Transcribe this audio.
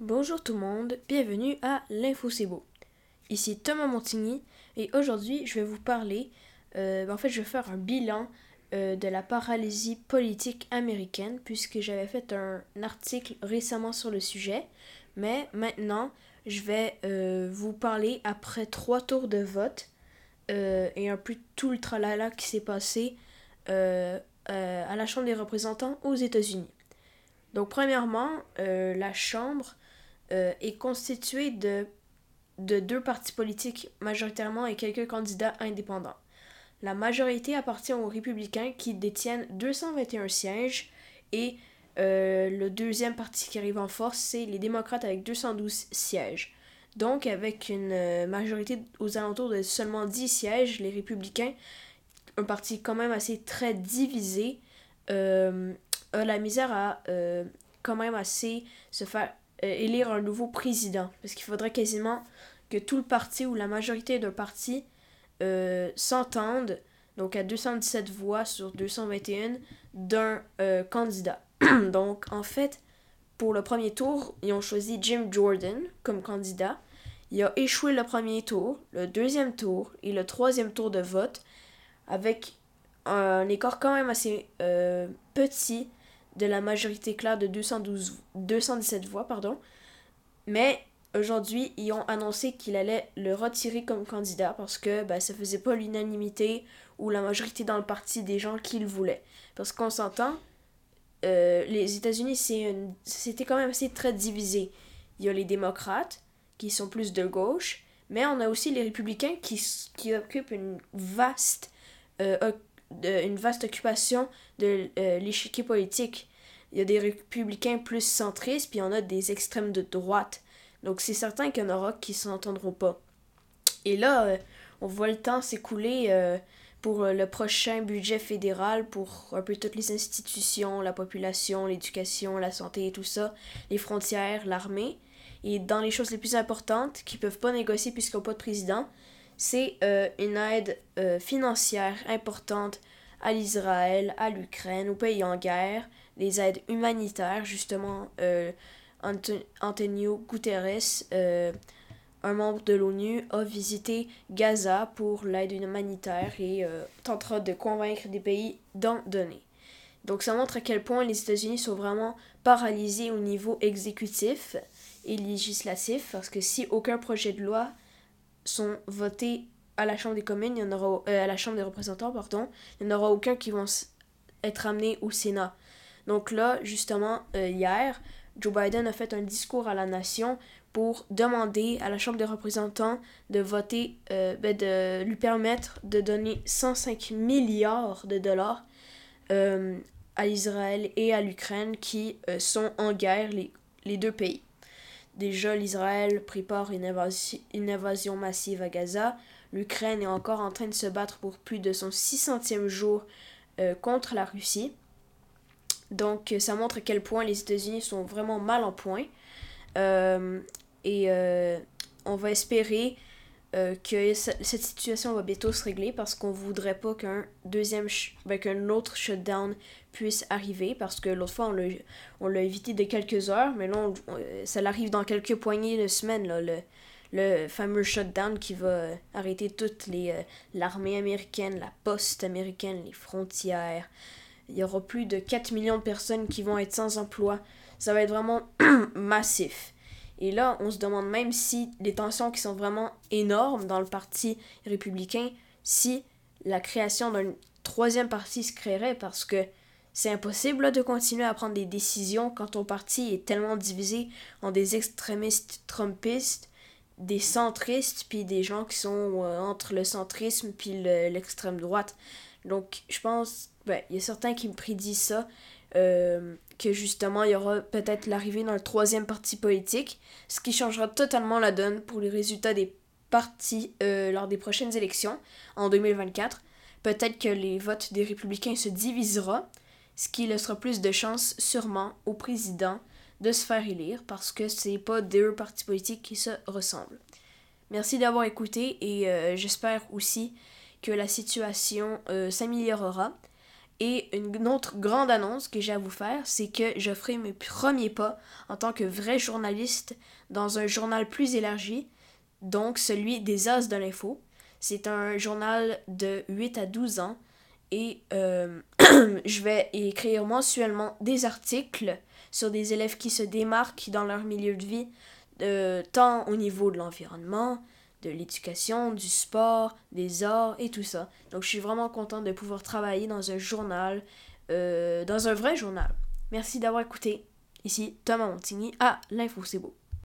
Bonjour tout le monde, bienvenue à l'Info C'est Beau. Ici Thomas Montigny et aujourd'hui je vais vous parler, euh, ben, en fait je vais faire un bilan euh, de la paralysie politique américaine puisque j'avais fait un article récemment sur le sujet, mais maintenant je vais euh, vous parler après trois tours de vote et un peu tout le tralala qui s'est passé à la Chambre des représentants aux États-Unis. Donc premièrement, la Chambre euh, est constitué de, de deux partis politiques majoritairement et quelques candidats indépendants. La majorité appartient aux républicains qui détiennent 221 sièges et euh, le deuxième parti qui arrive en force, c'est les démocrates avec 212 sièges. Donc, avec une euh, majorité aux alentours de seulement 10 sièges, les républicains, un parti quand même assez très divisé, euh, a la misère à quand même assez se faire élire un nouveau président. Parce qu'il faudrait quasiment que tout le parti ou la majorité d'un parti euh, s'entendent, donc à 217 voix sur 221, d'un euh, candidat. donc en fait, pour le premier tour, ils ont choisi Jim Jordan comme candidat. Il a échoué le premier tour, le deuxième tour et le troisième tour de vote avec un écart quand même assez petit de la majorité claire de 212, 217 voix. Pardon. Mais aujourd'hui, ils ont annoncé qu'il allait le retirer comme candidat parce que ben, ça faisait pas l'unanimité ou la majorité dans le parti des gens qui le voulaient. Parce qu'on s'entend, euh, les États-Unis, c'était quand même assez très divisé. Il y a les démocrates qui sont plus de gauche, mais on a aussi les républicains qui, qui occupent une vaste euh, de, une vaste occupation de euh, l'échiquier politique. Il y a des républicains plus centristes, puis il y en a des extrêmes de droite. Donc c'est certain qu'il y en aura qui s'entendront pas. Et là, euh, on voit le temps s'écouler euh, pour le prochain budget fédéral, pour un peu toutes les institutions, la population, l'éducation, la santé et tout ça, les frontières, l'armée. Et dans les choses les plus importantes, qui peuvent pas négocier puisqu'ils n'ont pas de président, c'est euh, une aide euh, financière importante à l'Israël, à l'Ukraine, aux pays en guerre, des aides humanitaires, justement. Euh, Antonio Guterres, un membre de l'ONU, a visité Gaza pour l'aide humanitaire et tentera de convaincre des pays d'en donner. Donc ça montre à quel point les États-Unis sont vraiment paralysés au niveau exécutif et législatif, parce que si aucun projet de loi sont votés à la Chambre des communes, il y en aura, euh, à la Chambre des représentants, pardon, il n'y en aura aucun qui vont être amenés au Sénat. Donc là, justement, euh, hier, Joe Biden a fait un discours à la nation pour demander à la Chambre des représentants de voter, euh, ben de lui permettre de donner 105 milliards de dollars à Israël et à l'Ukraine qui sont en guerre, les, les deux pays. Déjà, l'Israël prépare une, invasion massive à Gaza. L'Ukraine est encore en train de se battre pour plus de son 600e jour euh, contre la Russie. Donc, ça montre à quel point les États-Unis sont vraiment mal en point. Euh, et euh, on va espérer euh, que cette situation va bientôt se régler parce qu'on voudrait pas qu'un deuxième ben, qu'un autre shutdown puisse arriver parce que l'autre fois on l'a évité de quelques heures mais là euh, ça arrive dans quelques poignées de semaines là, le, le fameux shutdown qui va euh, arrêter toute les l'armée américaine, la poste américaine, les frontières. Il y aura plus de 4 millions de personnes qui vont être sans emploi. Ça va être vraiment massif. Et là, on se demande même si les tensions qui sont vraiment énormes dans le parti républicain, si la création d'un troisième parti se créerait parce que c'est impossible de continuer à prendre des décisions quand ton parti est tellement divisé en des extrémistes trumpistes, des centristes, puis des gens qui sont euh, entre le centrisme puis l'extrême droite. Donc, je pense, ben, il y a certains qui me prédisent ça. Euh, que justement il y aura peut-être l'arrivée d'un troisième parti politique, ce qui changera totalement la donne pour les résultats des partis euh, lors des prochaines élections en 2024. Peut-être que les votes des républicains se divisera, ce qui laissera plus de chances sûrement au président de se faire élire parce que c'est pas deux partis politiques qui se ressemblent. Merci d'avoir écouté et euh, j'espère aussi que la situation s'améliorera Et une autre grande annonce que j'ai à vous faire, c'est que je ferai mes premiers pas en tant que vrai journaliste dans un journal plus élargi, donc celui des As de l'info. C'est un journal de 8 à 12 ans et euh, je vais écrire mensuellement des articles sur des élèves qui se démarquent dans leur milieu de vie, euh, tant au niveau de l'environnement, de l'éducation, du sport, des arts et tout ça. Donc je suis vraiment contente de pouvoir travailler dans un journal, euh, dans un vrai journal. Merci d'avoir écouté. Ici Thomas Montigny à l'Info C'est Beau.